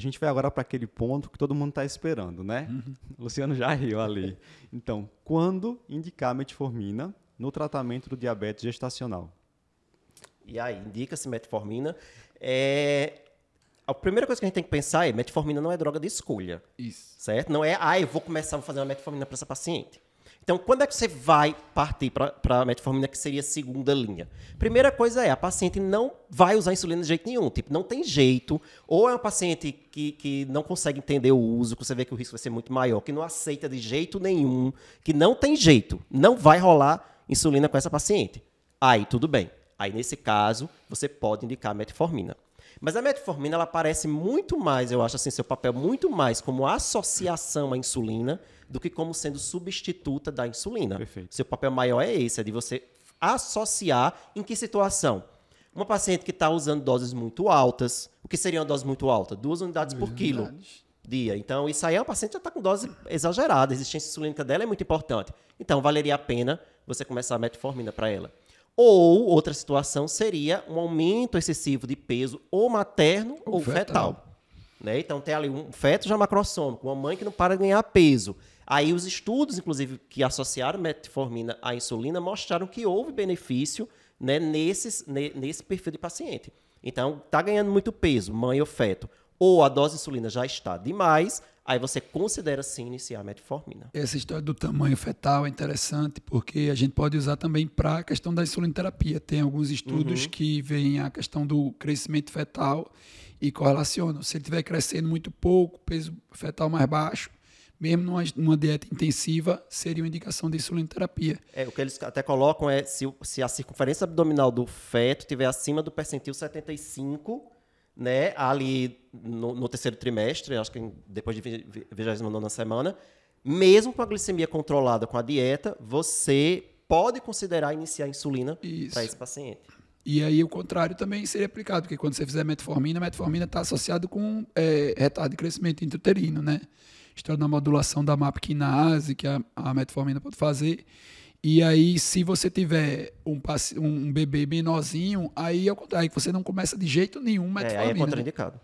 a gente vai agora para aquele ponto que todo mundo está esperando, né? Uhum. O Luciano já riu ali. Então, quando indicar metformina no tratamento do diabetes gestacional? E aí, indica-se metformina. É... A primeira coisa que a gente tem que pensar é, metformina não é droga de escolha, Isso. certo? Não é, ah, eu vou começar a fazer uma metformina para essa paciente. Então, quando é que você vai partir para a metformina, que seria a segunda linha? Primeira coisa é, a paciente não vai usar insulina de jeito nenhum. Tipo, não tem jeito. Ou é uma paciente que, que não consegue entender o uso, que você vê que o risco vai ser muito maior, que não aceita de jeito nenhum, que não tem jeito. Não vai rolar insulina com essa paciente. Aí, tudo bem. Aí, nesse caso, você pode indicar metformina. Mas a metformina, ela aparece muito mais, eu acho assim, seu papel muito mais como associação à insulina do que como sendo substituta da insulina. Perfeito. Seu papel maior é esse, é de você associar em que situação? Uma paciente que está usando doses muito altas, o que seria uma dose muito alta? Duas unidades por quilo unidades. dia. Então, isso aí é uma paciente que já está com dose exagerada. A resistência insulínica dela é muito importante. Então, valeria a pena você começar a metformina para ela. Ou, outra situação seria um aumento excessivo de peso ou materno ou, Ou fetal. fetal. Né? Então, tem ali um feto já macrossômico, uma mãe que não para de ganhar peso. Aí, os estudos, inclusive, que associaram metformina à insulina mostraram que houve benefício né, nesses, ne- nesse perfil de paciente. Então, está ganhando muito peso, mãe ou feto, ou a dose de insulina já está demais, aí você considera sim iniciar a metformina. Essa história do tamanho fetal é interessante porque a gente pode usar também para a questão da insulinoterapia. Tem alguns estudos que veem a questão do crescimento fetal e correlacionam. Se ele estiver crescendo muito pouco, peso fetal mais baixo, mesmo numa, numa dieta intensiva, seria uma indicação de insulinoterapia. É, o que eles até colocam é se, se a circunferência abdominal do feto estiver acima do percentil 75, né, ali no, no terceiro trimestre, acho que depois de vi- vi- 29 semana, mesmo com a glicemia controlada com a dieta, você pode considerar iniciar insulina para esse paciente. E aí o contrário também seria aplicado, porque quando você fizer metformina, a metformina está associado com é, retardo de crescimento intrauterino, né? História da modulação da MAP quinase, que a, a metformina pode fazer. E aí, se você tiver um, um bebê menorzinho, aí é o contrário, que você não começa de jeito nenhum É, aí é metformina. né? contraindicado.